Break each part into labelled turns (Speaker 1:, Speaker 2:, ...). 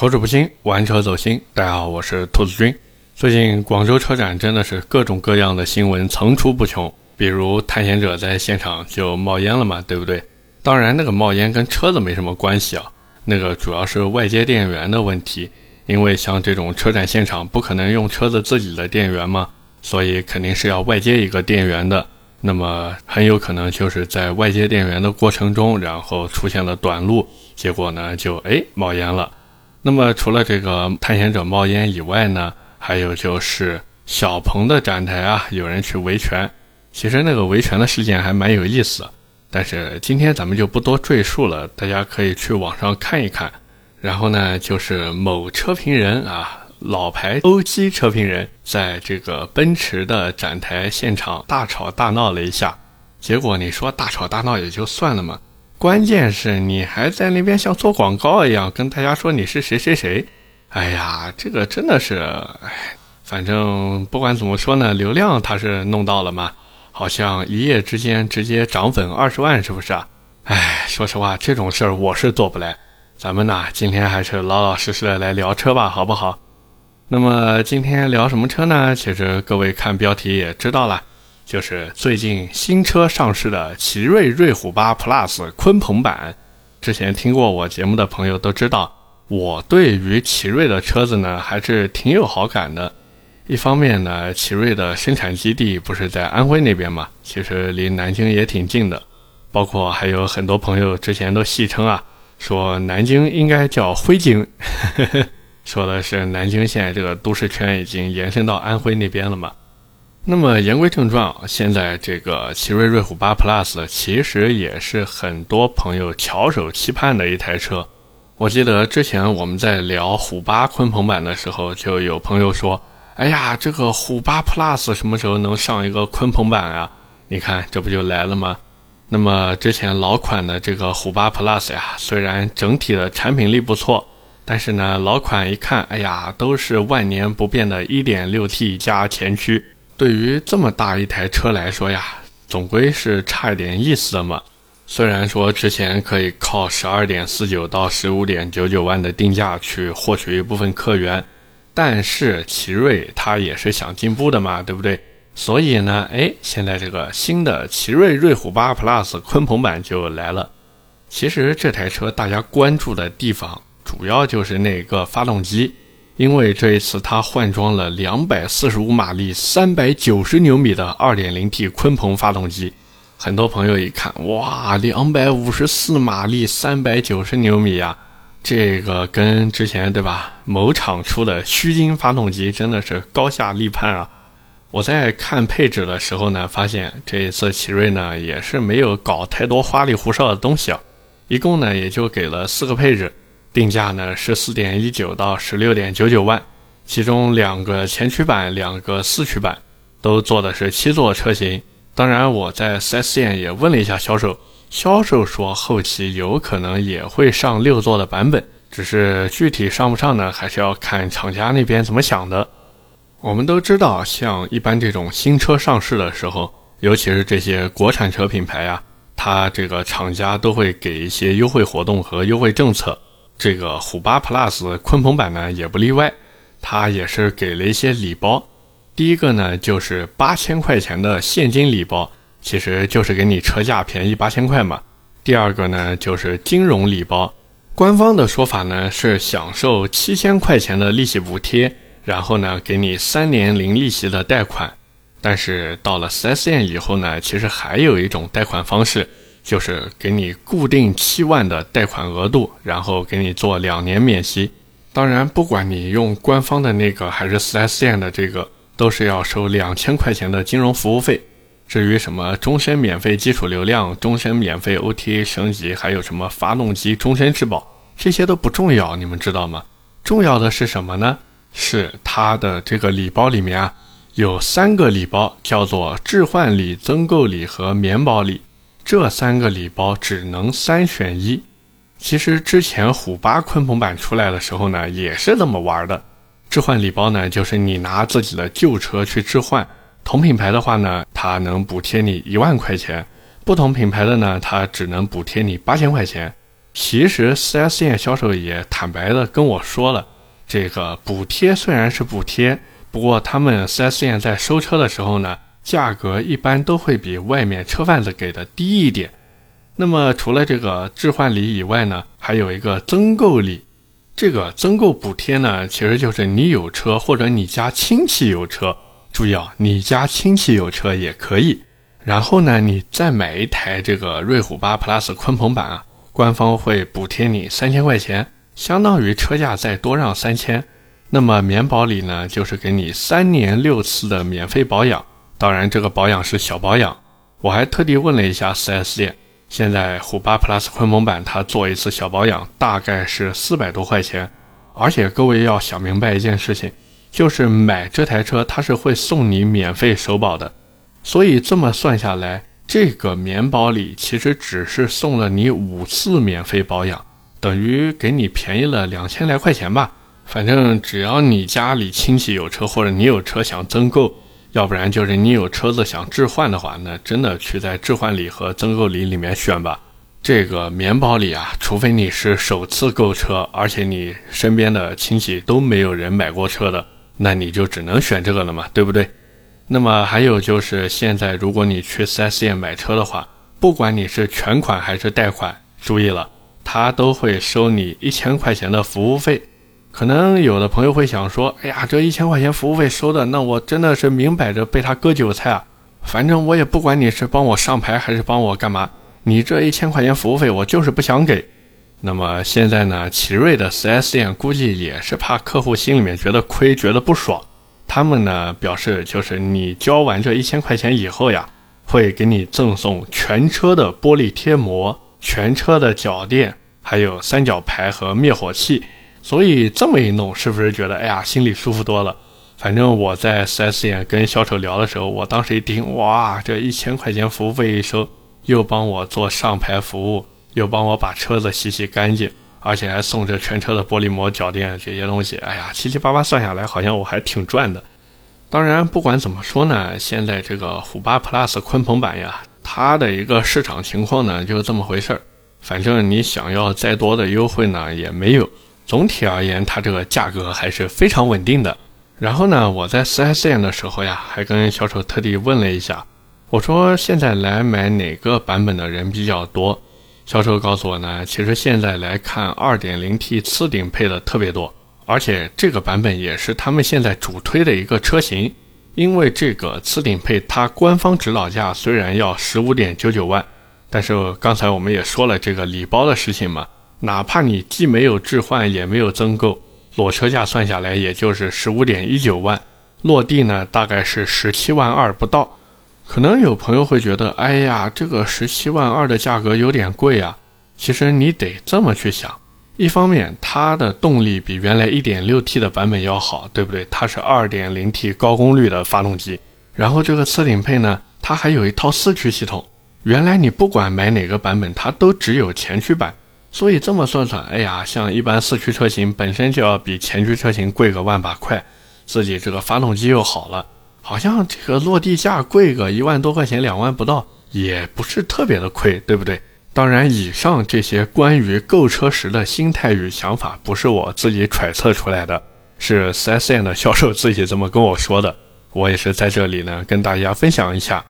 Speaker 1: 口齿不清，玩车走心。大家好，我是兔子君。最近广州车展真的是各种各样的新闻层出不穷，比如探险者在现场就冒烟了嘛，对不对？当然，那个冒烟跟车子没什么关系啊，那个主要是外接电源的问题。因为像这种车展现场不可能用车子自己的电源嘛，所以肯定是要外接一个电源的。那么很有可能就是在外接电源的过程中，然后出现了短路，结果呢就哎冒烟了。那么除了这个探险者冒烟以外呢，还有就是小鹏的展台啊，有人去维权。其实那个维权的事件还蛮有意思，但是今天咱们就不多赘述了，大家可以去网上看一看。然后呢，就是某车评人啊，老牌欧 g 车评人，在这个奔驰的展台现场大吵大闹了一下。结果你说大吵大闹也就算了嘛。关键是你还在那边像做广告一样跟大家说你是谁谁谁，哎呀，这个真的是，哎，反正不管怎么说呢，流量他是弄到了嘛，好像一夜之间直接涨粉二十万，是不是啊？哎，说实话，这种事儿我是做不来。咱们呢，今天还是老老实实的来聊车吧，好不好？那么今天聊什么车呢？其实各位看标题也知道了。就是最近新车上市的奇瑞瑞虎8 Plus 鲲鹏版，之前听过我节目的朋友都知道，我对于奇瑞的车子呢还是挺有好感的。一方面呢，奇瑞的生产基地不是在安徽那边嘛，其实离南京也挺近的。包括还有很多朋友之前都戏称啊，说南京应该叫徽京，说的是南京现在这个都市圈已经延伸到安徽那边了嘛。那么言归正传啊，现在这个奇瑞瑞虎8 Plus 其实也是很多朋友翘首期盼的一台车。我记得之前我们在聊虎8鲲鹏版的时候，就有朋友说：“哎呀，这个虎8 Plus 什么时候能上一个鲲鹏版啊？”你看，这不就来了吗？那么之前老款的这个虎8 Plus 呀，虽然整体的产品力不错，但是呢，老款一看，哎呀，都是万年不变的 1.6T 加前驱。对于这么大一台车来说呀，总归是差一点意思的嘛。虽然说之前可以靠十二点四九到十五点九九万的定价去获取一部分客源，但是奇瑞它也是想进步的嘛，对不对？所以呢，哎，现在这个新的奇瑞瑞虎8 Plus 鲲鹏版就来了。其实这台车大家关注的地方主要就是那个发动机。因为这一次它换装了两百四十五马力、三百九十牛米的二点零 T 鲲鹏发动机，很多朋友一看，哇，两百五十四马力、三百九十牛米呀，这个跟之前对吧？某厂出的虚惊发动机真的是高下立判啊！我在看配置的时候呢，发现这一次奇瑞呢也是没有搞太多花里胡哨的东西啊，一共呢也就给了四个配置。定价呢十四点一九到十六点九九万，其中两个前驱版、两个四驱版都做的是七座车型。当然，我在 4S 店也问了一下销售，销售说后期有可能也会上六座的版本，只是具体上不上呢，还是要看厂家那边怎么想的。我们都知道，像一般这种新车上市的时候，尤其是这些国产车品牌啊，它这个厂家都会给一些优惠活动和优惠政策。这个虎八 Plus 鲲鹏版呢也不例外，它也是给了一些礼包。第一个呢就是八千块钱的现金礼包，其实就是给你车价便宜八千块嘛。第二个呢就是金融礼包，官方的说法呢是享受七千块钱的利息补贴，然后呢给你三年零利息的贷款。但是到了 4S 店以后呢，其实还有一种贷款方式。就是给你固定七万的贷款额度，然后给你做两年免息。当然，不管你用官方的那个还是 4S 店的这个，都是要收两千块钱的金融服务费。至于什么终身免费基础流量、终身免费 OTA 升级，还有什么发动机终身质保，这些都不重要，你们知道吗？重要的是什么呢？是它的这个礼包里面啊，有三个礼包，叫做置换礼、增购礼和免保礼。这三个礼包只能三选一。其实之前虎八鲲鹏版出来的时候呢，也是这么玩的。置换礼包呢，就是你拿自己的旧车去置换，同品牌的话呢，它能补贴你一万块钱；不同品牌的呢，它只能补贴你八千块钱。其实 4S 店销售也坦白的跟我说了，这个补贴虽然是补贴，不过他们 4S 店在收车的时候呢，价格一般都会比外面车贩子给的低一点。那么除了这个置换礼以外呢，还有一个增购礼。这个增购补贴呢，其实就是你有车或者你家亲戚有车，注意啊，你家亲戚有车也可以。然后呢，你再买一台这个瑞虎八 Plus 鲲鹏版啊，官方会补贴你三千块钱，相当于车价再多让三千。那么免保礼呢，就是给你三年六次的免费保养，当然这个保养是小保养。我还特地问了一下 4S 店。现在虎八 Plus 鲲鹏版，它做一次小保养大概是四百多块钱，而且各位要想明白一件事情，就是买这台车它是会送你免费首保的，所以这么算下来，这个免保里其实只是送了你五次免费保养，等于给你便宜了两千来块钱吧。反正只要你家里亲戚有车，或者你有车想增购。要不然就是你有车子想置换的话，那真的去在置换礼和增购礼里面选吧。这个免保礼啊，除非你是首次购车，而且你身边的亲戚都没有人买过车的，那你就只能选这个了嘛，对不对？那么还有就是现在如果你去 4S 店买车的话，不管你是全款还是贷款，注意了，他都会收你一千块钱的服务费。可能有的朋友会想说：“哎呀，这一千块钱服务费收的，那我真的是明摆着被他割韭菜啊！反正我也不管你是帮我上牌还是帮我干嘛，你这一千块钱服务费我就是不想给。”那么现在呢，奇瑞的 4S 店估计也是怕客户心里面觉得亏，觉得不爽，他们呢表示就是你交完这一千块钱以后呀，会给你赠送全车的玻璃贴膜、全车的脚垫，还有三角牌和灭火器。所以这么一弄，是不是觉得哎呀，心里舒服多了？反正我在 4S 店跟销售聊的时候，我当时一听，哇，这一千块钱服务费一收，又帮我做上牌服务，又帮我把车子洗洗干净，而且还送这全车的玻璃膜、脚垫这些东西，哎呀，七七八八算下来，好像我还挺赚的。当然，不管怎么说呢，现在这个虎八 Plus 鲲鹏版呀，它的一个市场情况呢，就是这么回事儿。反正你想要再多的优惠呢，也没有。总体而言，它这个价格还是非常稳定的。然后呢，我在 4S 店的时候呀，还跟销售特地问了一下，我说现在来买哪个版本的人比较多？销售告诉我呢，其实现在来看 2.0T 次顶配的特别多，而且这个版本也是他们现在主推的一个车型。因为这个次顶配它官方指导价虽然要15.99万，但是刚才我们也说了这个礼包的事情嘛。哪怕你既没有置换也没有增购，裸车价算下来也就是十五点一九万，落地呢大概是十七万二不到。可能有朋友会觉得，哎呀，这个十七万二的价格有点贵啊。其实你得这么去想，一方面它的动力比原来一点六 T 的版本要好，对不对？它是二点零 T 高功率的发动机，然后这个次顶配呢，它还有一套四驱系统。原来你不管买哪个版本，它都只有前驱版。所以这么算算，哎呀，像一般四驱车型本身就要比前驱车型贵个万把块，自己这个发动机又好了，好像这个落地价贵个一万多块钱，两万不到，也不是特别的亏，对不对？当然，以上这些关于购车时的心态与想法，不是我自己揣测出来的，是 4S 店的销售自己这么跟我说的，我也是在这里呢跟大家分享一下。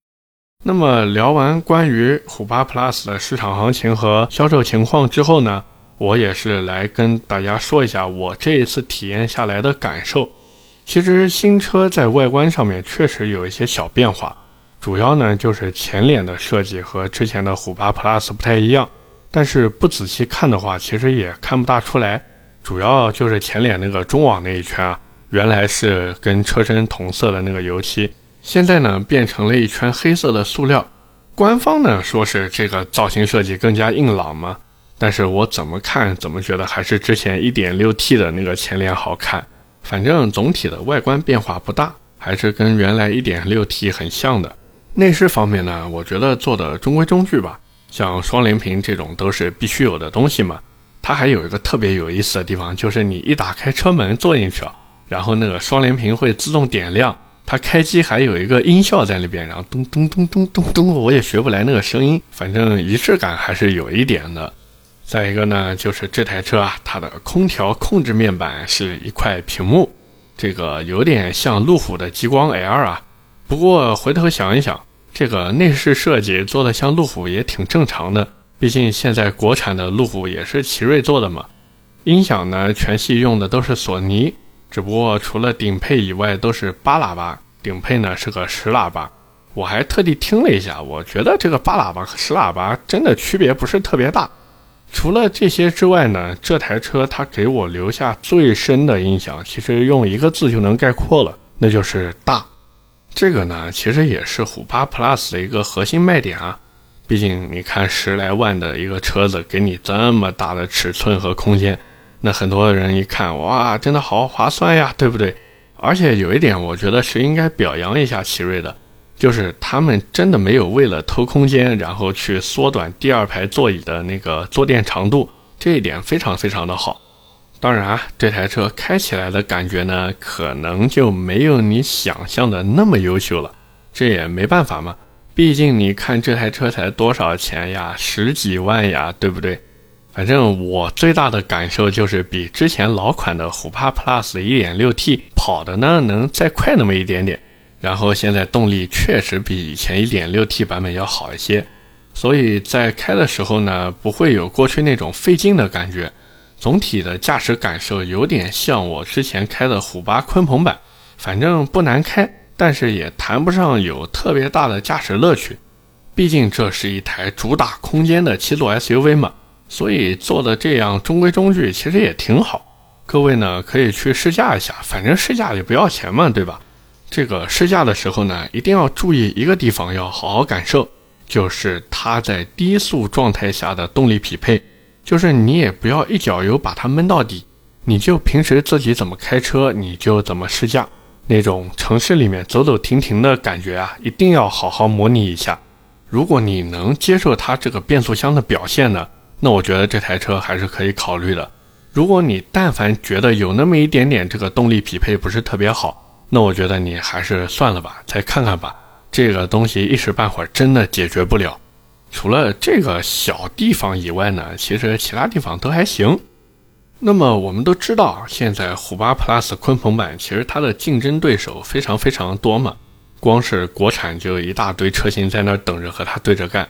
Speaker 1: 那么聊完关于虎八 Plus 的市场行情和销售情况之后呢，我也是来跟大家说一下我这一次体验下来的感受。其实新车在外观上面确实有一些小变化，主要呢就是前脸的设计和之前的虎八 Plus 不太一样，但是不仔细看的话，其实也看不大出来。主要就是前脸那个中网那一圈啊，原来是跟车身同色的那个油漆。现在呢，变成了一圈黑色的塑料。官方呢说是这个造型设计更加硬朗嘛，但是我怎么看怎么觉得还是之前 1.6T 的那个前脸好看。反正总体的外观变化不大，还是跟原来 1.6T 很像的。内饰方面呢，我觉得做的中规中矩吧。像双联屏这种都是必须有的东西嘛。它还有一个特别有意思的地方，就是你一打开车门坐进去啊，然后那个双联屏会自动点亮。它开机还有一个音效在那边，然后咚咚咚咚咚咚，我也学不来那个声音，反正仪式感还是有一点的。再一个呢，就是这台车啊，它的空调控制面板是一块屏幕，这个有点像路虎的极光 L 啊。不过回头想一想，这个内饰设计做的像路虎也挺正常的，毕竟现在国产的路虎也是奇瑞做的嘛。音响呢，全系用的都是索尼，只不过除了顶配以外都是八喇叭，顶配呢是个十喇叭。我还特地听了一下，我觉得这个八喇叭和十喇叭真的区别不是特别大。除了这些之外呢，这台车它给我留下最深的印象，其实用一个字就能概括了，那就是大。这个呢，其实也是虎八 Plus 的一个核心卖点啊。毕竟你看十来万的一个车子，给你这么大的尺寸和空间，那很多人一看，哇，真的好划算呀，对不对？而且有一点，我觉得是应该表扬一下奇瑞的。就是他们真的没有为了偷空间，然后去缩短第二排座椅的那个坐垫长度，这一点非常非常的好。当然啊，这台车开起来的感觉呢，可能就没有你想象的那么优秀了。这也没办法嘛，毕竟你看这台车才多少钱呀，十几万呀，对不对？反正我最大的感受就是比之前老款的虎帕 Plus 的 1.6T 跑的呢，能再快那么一点点。然后现在动力确实比以前 1.6T 版本要好一些，所以在开的时候呢，不会有过去那种费劲的感觉。总体的驾驶感受有点像我之前开的虎八鲲鹏版，反正不难开，但是也谈不上有特别大的驾驶乐趣。毕竟这是一台主打空间的七座 SUV 嘛，所以做的这样中规中矩，其实也挺好。各位呢可以去试驾一下，反正试驾也不要钱嘛，对吧？这个试驾的时候呢，一定要注意一个地方，要好好感受，就是它在低速状态下的动力匹配。就是你也不要一脚油把它闷到底，你就平时自己怎么开车，你就怎么试驾。那种城市里面走走停停的感觉啊，一定要好好模拟一下。如果你能接受它这个变速箱的表现呢，那我觉得这台车还是可以考虑的。如果你但凡觉得有那么一点点这个动力匹配不是特别好，那我觉得你还是算了吧，再看看吧。这个东西一时半会儿真的解决不了。除了这个小地方以外呢，其实其他地方都还行。那么我们都知道，现在虎八 Plus 鲲鹏版其实它的竞争对手非常非常多嘛。光是国产就有一大堆车型在那儿等着和它对着干，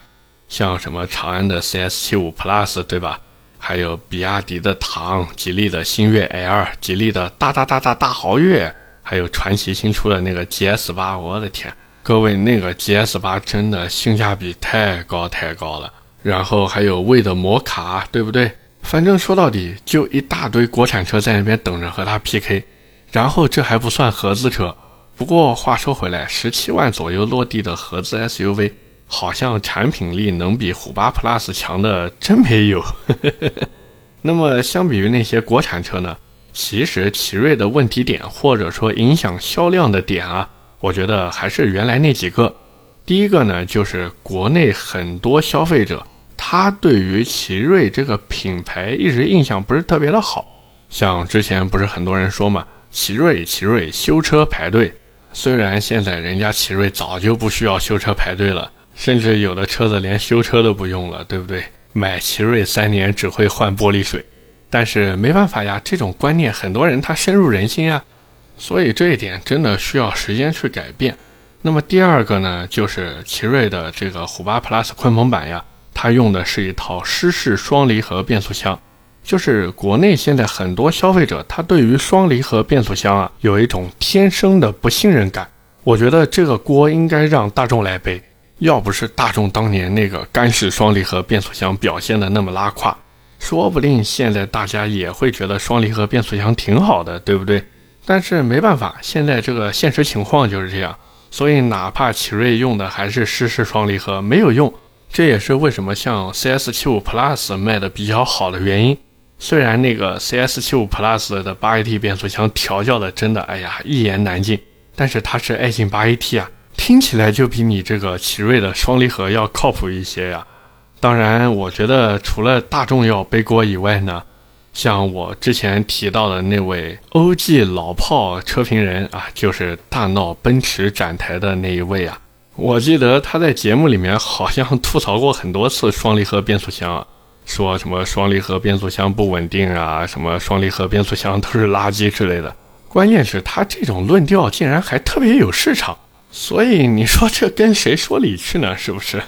Speaker 1: 像什么长安的 CS75 Plus 对吧？还有比亚迪的唐、吉利的星越 L、吉利的大大大大大豪越。还有传奇新出的那个 GS 八，我的天，各位那个 GS 八真的性价比太高太高了。然后还有魏的摩卡，对不对？反正说到底，就一大堆国产车在那边等着和它 PK。然后这还不算合资车。不过话说回来，十七万左右落地的合资 SUV，好像产品力能比虎八 Plus 强的真没有。那么相比于那些国产车呢？其实奇瑞的问题点，或者说影响销量的点啊，我觉得还是原来那几个。第一个呢，就是国内很多消费者，他对于奇瑞这个品牌一直印象不是特别的好。像之前不是很多人说嘛，奇瑞奇瑞修车排队。虽然现在人家奇瑞早就不需要修车排队了，甚至有的车子连修车都不用了，对不对？买奇瑞三年只会换玻璃水。但是没办法呀，这种观念很多人他深入人心啊，所以这一点真的需要时间去改变。那么第二个呢，就是奇瑞的这个虎八 Plus 鲲鹏版呀，它用的是一套湿式双离合变速箱，就是国内现在很多消费者他对于双离合变速箱啊有一种天生的不信任感，我觉得这个锅应该让大众来背，要不是大众当年那个干式双离合变速箱表现的那么拉胯。说不定现在大家也会觉得双离合变速箱挺好的，对不对？但是没办法，现在这个现实情况就是这样。所以哪怕奇瑞用的还是湿式双离合，没有用。这也是为什么像 CS75 Plus 卖的比较好的原因。虽然那个 CS75 Plus 的 8AT 变速箱调教的真的，哎呀，一言难尽。但是它是爱信 8AT 啊，听起来就比你这个奇瑞的双离合要靠谱一些呀。当然，我觉得除了大众要背锅以外呢，像我之前提到的那位欧 G 老炮车评人啊，就是大闹奔驰展台的那一位啊，我记得他在节目里面好像吐槽过很多次双离合变速箱啊，说什么双离合变速箱不稳定啊，什么双离合变速箱都是垃圾之类的。关键是，他这种论调竟然还特别有市场，所以你说这跟谁说理去呢？是不是？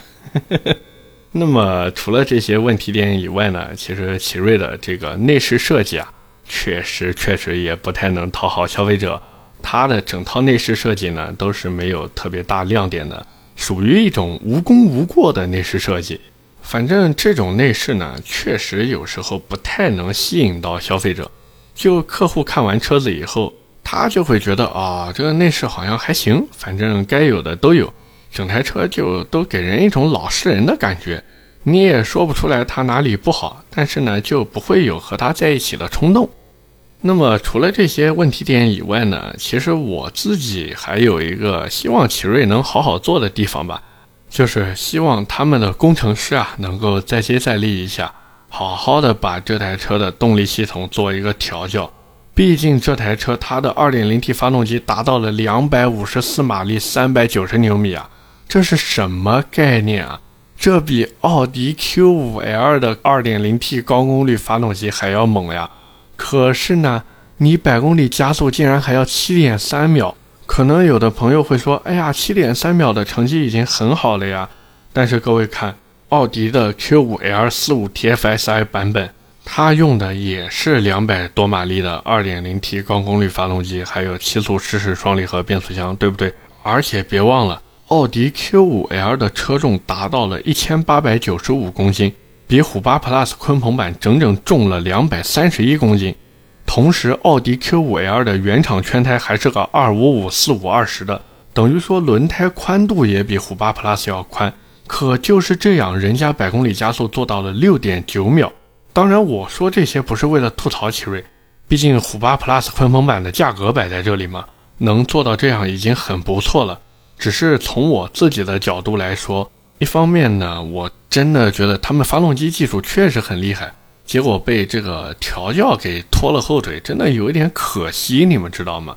Speaker 1: 那么除了这些问题点以外呢，其实奇瑞的这个内饰设计啊，确实确实也不太能讨好消费者。它的整套内饰设计呢，都是没有特别大亮点的，属于一种无功无过的内饰设计。反正这种内饰呢，确实有时候不太能吸引到消费者。就客户看完车子以后，他就会觉得啊，这个内饰好像还行，反正该有的都有，整台车就都给人一种老实人的感觉。你也说不出来它哪里不好，但是呢，就不会有和它在一起的冲动。那么除了这些问题点以外呢，其实我自己还有一个希望奇瑞能好好做的地方吧。就是希望他们的工程师啊，能够再接再厉一下，好好的把这台车的动力系统做一个调教。毕竟这台车它的 2.0T 发动机达到了254马力，390牛米啊，这是什么概念啊？这比奥迪 Q5L 的 2.0T 高功率发动机还要猛呀！可是呢，你百公里加速竟然还要7.3秒。可能有的朋友会说：“哎呀，七点三秒的成绩已经很好了呀。”但是各位看，奥迪的 Q5L 四五 TFSI 版本，它用的也是两百多马力的 2.0T 高功率发动机，还有七速湿式双离合变速箱，对不对？而且别忘了，奥迪 Q5L 的车重达到了一千八百九十五公斤，比虎八 Plus 鲲鹏版整整重了两百三十一公斤。同时，奥迪 Q5L 的原厂圈胎还是个二五五四五二十的，等于说轮胎宽度也比虎八 Plus 要宽。可就是这样，人家百公里加速做到了六点九秒。当然，我说这些不是为了吐槽奇瑞，毕竟虎八 Plus 鲲鹏版的价格摆在这里嘛，能做到这样已经很不错了。只是从我自己的角度来说，一方面呢，我真的觉得他们发动机技术确实很厉害。结果被这个调教给拖了后腿，真的有一点可惜，你们知道吗？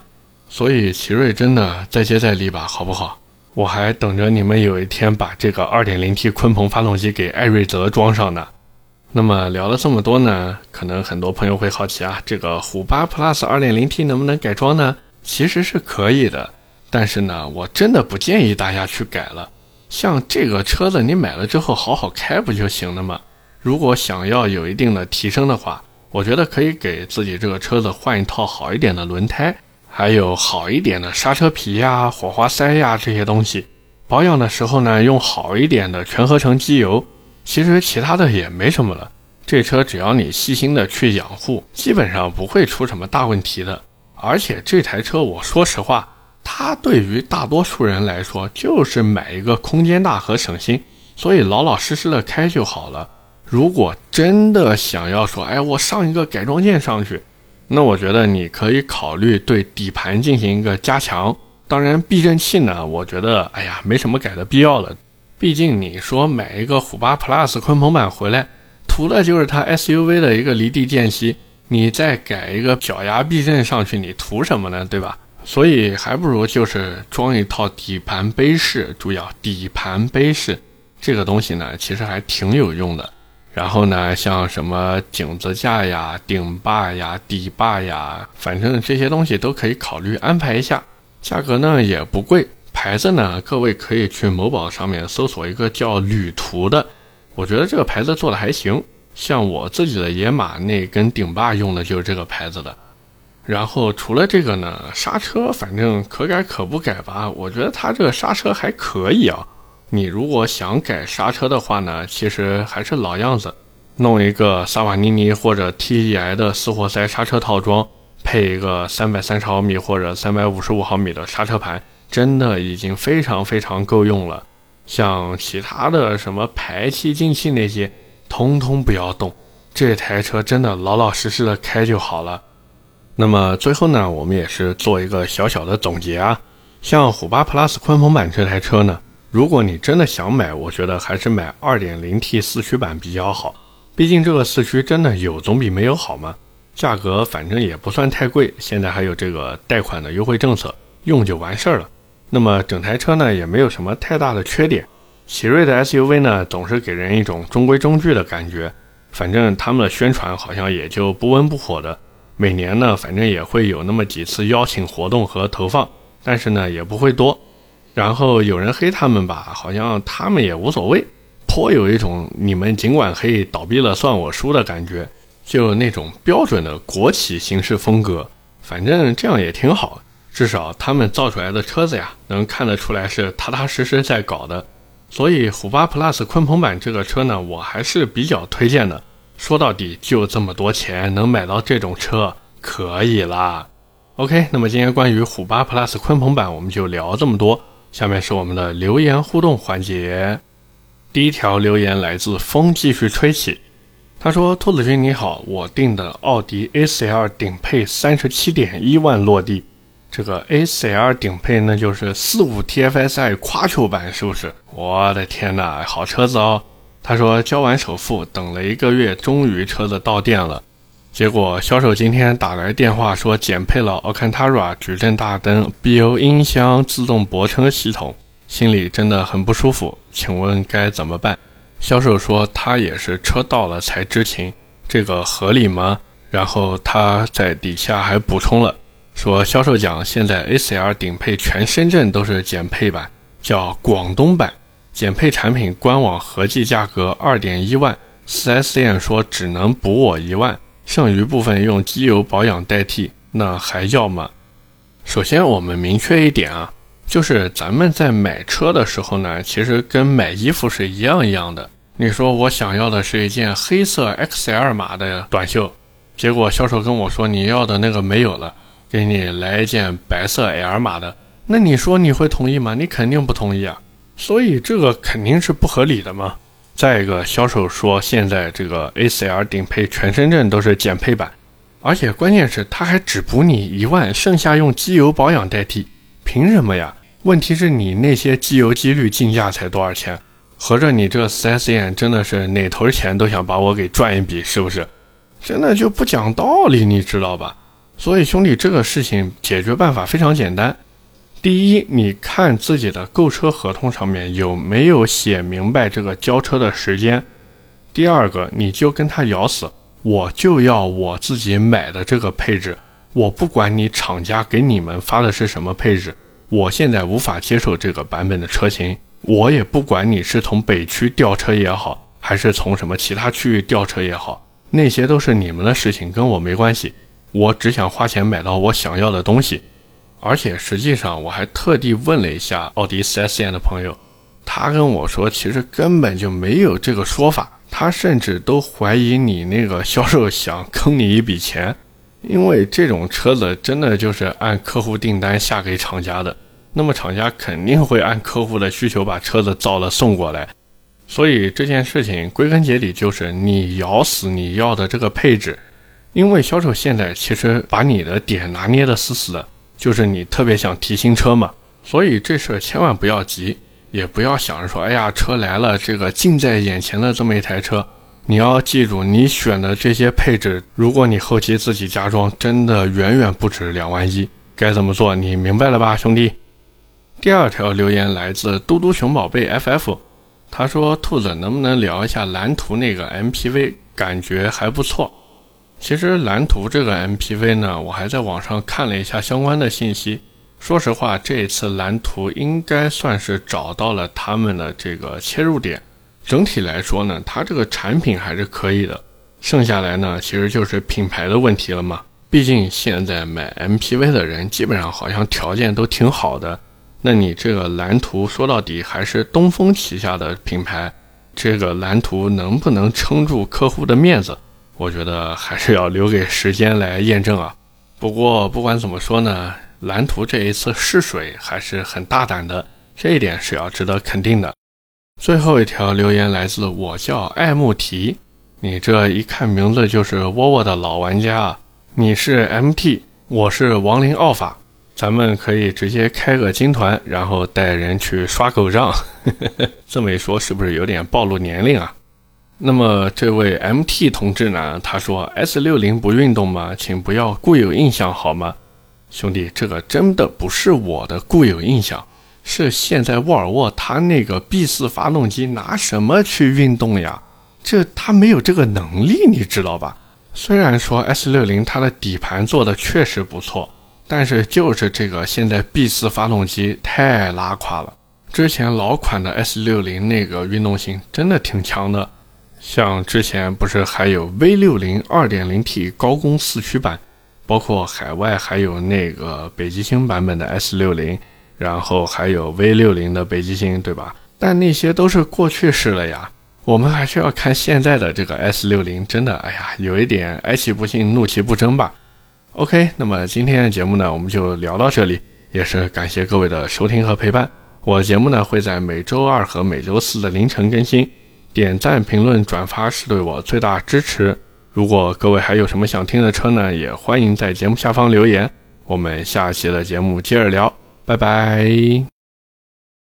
Speaker 1: 所以奇瑞真的再接再厉吧，好不好？我还等着你们有一天把这个 2.0T 鲲鹏发动机给艾瑞泽装上呢。那么聊了这么多呢，可能很多朋友会好奇啊，这个虎八 Plus 2.0T 能不能改装呢？其实是可以的，但是呢，我真的不建议大家去改了。像这个车子，你买了之后好好开不就行了吗？如果想要有一定的提升的话，我觉得可以给自己这个车子换一套好一点的轮胎，还有好一点的刹车皮呀、火花塞呀这些东西。保养的时候呢，用好一点的全合成机油。其实其他的也没什么了，这车只要你细心的去养护，基本上不会出什么大问题的。而且这台车，我说实话，它对于大多数人来说就是买一个空间大和省心，所以老老实实的开就好了。如果真的想要说，哎，我上一个改装件上去，那我觉得你可以考虑对底盘进行一个加强。当然，避震器呢，我觉得，哎呀，没什么改的必要了。毕竟你说买一个虎八 Plus 鲲鹏版回来，图的就是它 SUV 的一个离地间隙，你再改一个脚牙避震上去，你图什么呢？对吧？所以还不如就是装一套底盘杯式，注意啊，底盘杯式这个东西呢，其实还挺有用的。然后呢，像什么井子架呀、顶坝呀、底坝呀，反正这些东西都可以考虑安排一下。价格呢也不贵，牌子呢各位可以去某宝上面搜索一个叫旅途的，我觉得这个牌子做的还行。像我自己的野马那根顶坝用的就是这个牌子的。然后除了这个呢，刹车反正可改可不改吧，我觉得它这个刹车还可以啊。你如果想改刹车的话呢，其实还是老样子，弄一个萨瓦尼尼或者 TEI 的四活塞刹车套装，配一个三百三十毫米或者三百五十五毫米的刹车盘，真的已经非常非常够用了。像其他的什么排气进气那些，通通不要动，这台车真的老老实实的开就好了。那么最后呢，我们也是做一个小小的总结啊，像虎八 Plus 鲲鹏版这台车呢。如果你真的想买，我觉得还是买 2.0T 四驱版比较好。毕竟这个四驱真的有总比没有好嘛。价格反正也不算太贵，现在还有这个贷款的优惠政策，用就完事儿了。那么整台车呢也没有什么太大的缺点。奇瑞的 SUV 呢总是给人一种中规中矩的感觉，反正他们的宣传好像也就不温不火的。每年呢，反正也会有那么几次邀请活动和投放，但是呢，也不会多。然后有人黑他们吧，好像他们也无所谓，颇有一种你们尽管黑，倒闭了算我输的感觉，就那种标准的国企行事风格。反正这样也挺好，至少他们造出来的车子呀，能看得出来是踏踏实实在搞的。所以虎八 Plus 鲲鹏版这个车呢，我还是比较推荐的。说到底就这么多钱，能买到这种车可以啦。OK，那么今天关于虎八 Plus 鲲鹏版我们就聊这么多。下面是我们的留言互动环节。第一条留言来自风继续吹起，他说：“兔子君你好，我订的奥迪 A4L 顶配三十七点一万落地。这个 A4L 顶配那就是四五 TFSI 夸球版是不是？我的天哪，好车子哦！”他说交完首付，等了一个月，终于车子到店了。结果销售今天打来电话说减配了 Alcantara 矩阵大灯、BO 音箱、自动泊车系统，心里真的很不舒服。请问该怎么办？销售说他也是车到了才知情，这个合理吗？然后他在底下还补充了，说销售讲现在 A4L 顶配全深圳都是减配版，叫广东版，减配产品官网合计价格二点一万，4S 店说只能补我一万。剩余部分用机油保养代替，那还要吗？首先，我们明确一点啊，就是咱们在买车的时候呢，其实跟买衣服是一样一样的。你说我想要的是一件黑色 XL 码的短袖，结果销售跟我说你要的那个没有了，给你来一件白色 L 码的，那你说你会同意吗？你肯定不同意啊，所以这个肯定是不合理的嘛。再一个，销售说现在这个 A4L 顶配全深圳都是减配版，而且关键是他还只补你一万，剩下用机油保养代替，凭什么呀？问题是你那些机油机滤进价才多少钱？合着你这 4S 店真的是哪头钱都想把我给赚一笔，是不是？真的就不讲道理，你知道吧？所以兄弟，这个事情解决办法非常简单。第一，你看自己的购车合同上面有没有写明白这个交车的时间。第二个，你就跟他咬死，我就要我自己买的这个配置，我不管你厂家给你们发的是什么配置，我现在无法接受这个版本的车型，我也不管你是从北区调车也好，还是从什么其他区域调车也好，那些都是你们的事情，跟我没关系，我只想花钱买到我想要的东西。而且实际上，我还特地问了一下奥迪 4S 店的朋友，他跟我说，其实根本就没有这个说法。他甚至都怀疑你那个销售想坑你一笔钱，因为这种车子真的就是按客户订单下给厂家的，那么厂家肯定会按客户的需求把车子造了送过来。所以这件事情归根结底就是你咬死你要的这个配置，因为销售现在其实把你的点拿捏的死死的。就是你特别想提新车嘛，所以这事儿千万不要急，也不要想着说，哎呀，车来了，这个近在眼前的这么一台车，你要记住，你选的这些配置，如果你后期自己加装，真的远远不止两万一。该怎么做，你明白了吧，兄弟？第二条留言来自嘟嘟熊宝贝 FF，他说：“兔子能不能聊一下蓝图那个 MPV？感觉还不错。”其实蓝图这个 MPV 呢，我还在网上看了一下相关的信息。说实话，这一次蓝图应该算是找到了他们的这个切入点。整体来说呢，它这个产品还是可以的。剩下来呢，其实就是品牌的问题了嘛。毕竟现在买 MPV 的人基本上好像条件都挺好的。那你这个蓝图说到底还是东风旗下的品牌，这个蓝图能不能撑住客户的面子？我觉得还是要留给时间来验证啊。不过不管怎么说呢，蓝图这一次试水还是很大胆的，这一点是要值得肯定的。最后一条留言来自我叫爱慕提，你这一看名字就是窝窝的老玩家啊。你是 MT，我是亡灵奥法，咱们可以直接开个金团，然后带人去刷狗仗。这么一说，是不是有点暴露年龄啊？那么这位 MT 同志呢？他说：“S 六零不运动吗？请不要固有印象好吗？兄弟，这个真的不是我的固有印象，是现在沃尔沃它那个 B 四发动机拿什么去运动呀？这它没有这个能力，你知道吧？虽然说 S 六零它的底盘做的确实不错，但是就是这个现在 B 四发动机太拉垮了。之前老款的 S 六零那个运动性真的挺强的，像之前不是还有 V 六零二点零 T 高功四驱版，包括海外还有那个北极星版本的 S 六零，然后还有 V 六零的北极星，对吧？但那些都是过去式了呀。我们还是要看现在的这个 S 六零，真的，哎呀，有一点哀其不幸，怒其不争吧。OK，那么今天的节目呢，我们就聊到这里，也是感谢各位的收听和陪伴。我节目呢会在每周二和每周四的凌晨更新，点赞、评论、转发是对我最大支持。如果各位还有什么想听的车呢，也欢迎在节目下方留言。我们下期的节目接着聊，拜拜。